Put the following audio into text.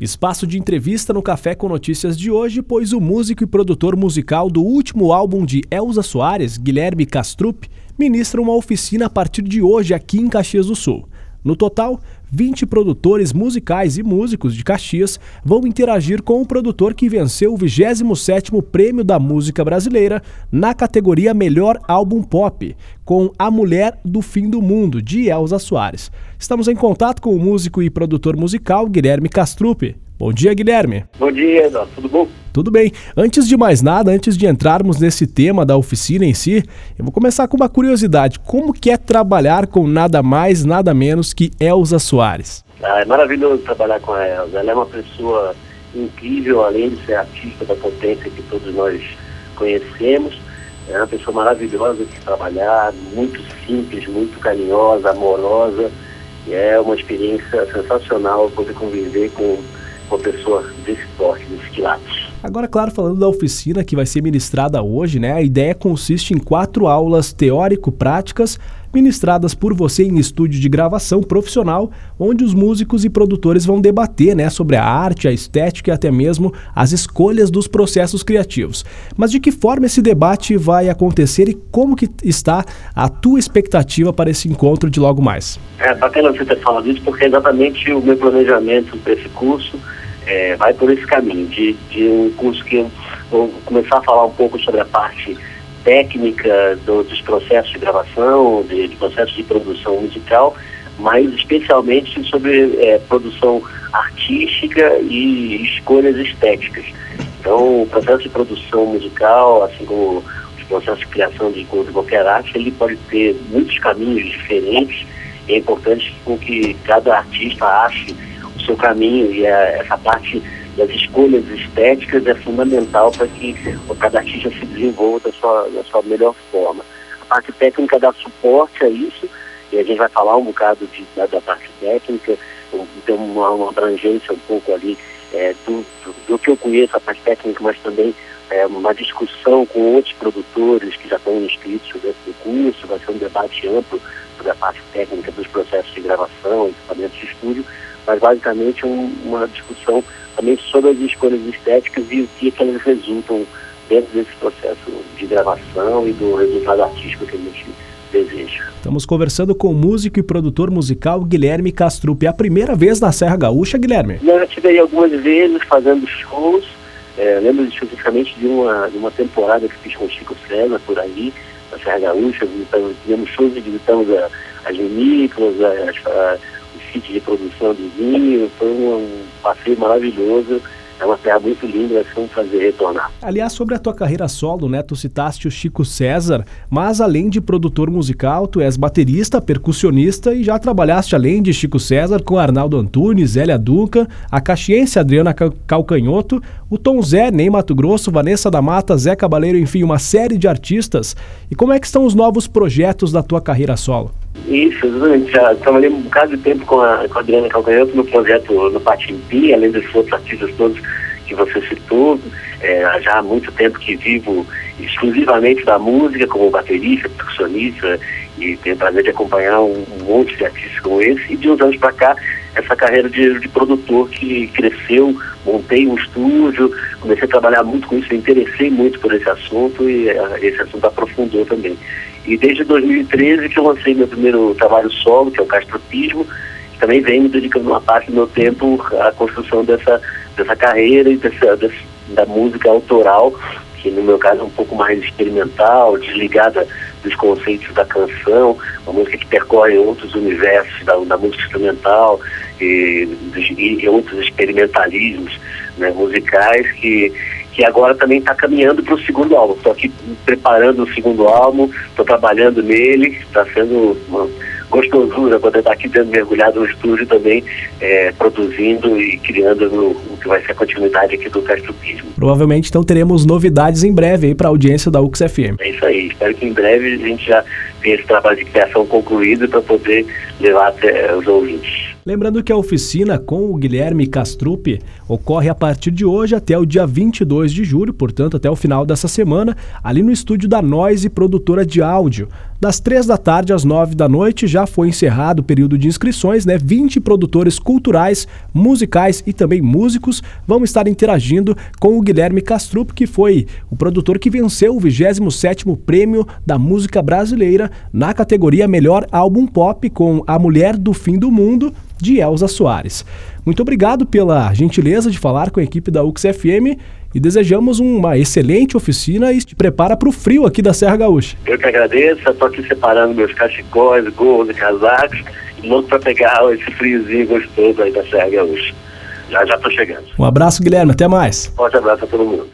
Espaço de entrevista no Café com Notícias de hoje, pois o músico e produtor musical do último álbum de Elza Soares, Guilherme Castrup, ministra uma oficina a partir de hoje aqui em Caxias do Sul. No total, 20 produtores musicais e músicos de Caxias vão interagir com o produtor que venceu o 27º Prêmio da Música Brasileira na categoria Melhor Álbum Pop, com A Mulher do Fim do Mundo, de Elza Soares. Estamos em contato com o músico e produtor musical Guilherme Castrupe. Bom dia, Guilherme. Bom dia, Eduardo. Tudo bom? Tudo bem. Antes de mais nada, antes de entrarmos nesse tema da oficina em si, eu vou começar com uma curiosidade. Como que é trabalhar com nada mais, nada menos que Elza Soares? Ah, é maravilhoso trabalhar com a Elza. Ela é uma pessoa incrível, além de ser artista da potência que todos nós conhecemos. É uma pessoa maravilhosa de trabalhar, muito simples, muito carinhosa, amorosa. E é uma experiência sensacional poder conviver com uma pessoa desse porte, desse quilate. Agora, claro, falando da oficina que vai ser ministrada hoje, né? A ideia consiste em quatro aulas teórico-práticas ministradas por você em estúdio de gravação profissional, onde os músicos e produtores vão debater né, sobre a arte, a estética e até mesmo as escolhas dos processos criativos. Mas de que forma esse debate vai acontecer e como que está a tua expectativa para esse encontro de logo mais? É bacana você ter falado isso, porque é exatamente o meu planejamento para esse curso é, vai por esse caminho, de, de um curso que eu vou começar a falar um pouco sobre a parte técnica do, dos processos de gravação, de, de processos de produção musical, mas especialmente sobre é, produção artística e escolhas estéticas. Então, o processo de produção musical, assim como os processos de criação de, de qualquer arte, ele pode ter muitos caminhos diferentes. E é importante que cada artista ache o seu caminho e a, essa parte das escolhas estéticas é fundamental para que cada artista se desenvolva da sua, da sua melhor forma. A parte técnica dá suporte a isso, e a gente vai falar um bocado de, da, da, parte técnica, tem uma, uma, abrangência um pouco ali é, do, do, do, que eu conheço, a parte técnica, mas também é, uma discussão com outros produtores que já estão inscritos dentro do curso, vai ser um debate amplo sobre a parte técnica dos processos de gravação, equipamentos de estúdio, mas basicamente um, uma discussão também sobre as escolhas estéticas e o que, que elas resultam dentro desse processo de gravação e do resultado artístico que a gente deseja. Estamos conversando com o músico e produtor musical Guilherme Castrup. É a primeira vez na Serra Gaúcha, Guilherme? Eu já estive aí algumas vezes fazendo shows. É, lembro especificamente de uma, de uma temporada que fiz com o Chico César por aí, na Serra Gaúcha. Visitamos, fizemos shows e visitamos a, as vinícolas, as, sítio de produção de vinho, foi um passeio maravilhoso. É uma terra muito linda, ser um prazer retornar. Aliás, sobre a tua carreira solo, né? Tu citaste o Chico César, mas além de produtor musical, tu és baterista, percussionista e já trabalhaste além de Chico César com Arnaldo Antunes, Zélia Duca, a caxiense Adriana Calcanhoto, o Tom Zé, Ney Mato Grosso, Vanessa da Mata, Zé Cabaleiro, enfim, uma série de artistas. E como é que estão os novos projetos da tua carreira solo? Isso, exatamente. Já trabalhei um bocado de tempo com a, com a Adriana Calcanhoto no projeto no Patimpi, além dos outros artistas todos que você citou. É, já há muito tempo que vivo exclusivamente da música, como baterista, percussionista, e tenho o prazer de acompanhar um, um monte de artistas como esse. E de uns anos para cá, essa carreira de, de, produtor que cresceu, montei um estúdio, comecei a trabalhar muito com isso, me interessei muito por esse assunto e uh, esse assunto aprofundou também. E desde 2013 que eu lancei meu primeiro trabalho solo, que é o Castropismo, que também vem me dedicando uma parte do meu tempo à construção dessa, dessa carreira e dessa, dessa, da música autoral, que no meu caso é um pouco mais experimental, desligada dos conceitos da canção, uma música que percorre outros universos da, da música instrumental e, e, outros experimentalismos né, musicais que que agora também está caminhando para o segundo álbum. Estou aqui preparando o segundo álbum, estou trabalhando nele, está sendo uma gostosura poder estar aqui dentro mergulhado no estúdio também, é, produzindo e criando no, o que vai ser a continuidade aqui do Castropismo. Provavelmente então teremos novidades em breve aí para a audiência da UXFM. É isso aí, espero que em breve a gente já tenha esse trabalho de criação concluído para poder levar até os ouvintes. Lembrando que a oficina com o Guilherme Castrup ocorre a partir de hoje até o dia 22 de julho, portanto, até o final dessa semana, ali no estúdio da Noise Produtora de Áudio. Das três da tarde às nove da noite já foi encerrado o período de inscrições, né? 20 produtores culturais, musicais e também músicos vão estar interagindo com o Guilherme Castrup, que foi o produtor que venceu o 27º Prêmio da Música Brasileira na categoria Melhor Álbum Pop com A Mulher do Fim do Mundo, de Elza Soares. Muito obrigado pela gentileza de falar com a equipe da UXFM e desejamos uma excelente oficina e te prepara para o frio aqui da Serra Gaúcha. Eu que agradeço, estou aqui separando meus cachecóis, gorros e casacos, louco para pegar esse friozinho gostoso aí da Serra Gaúcha. Já já estou chegando. Um abraço, Guilherme, até mais. Forte abraço a todo mundo.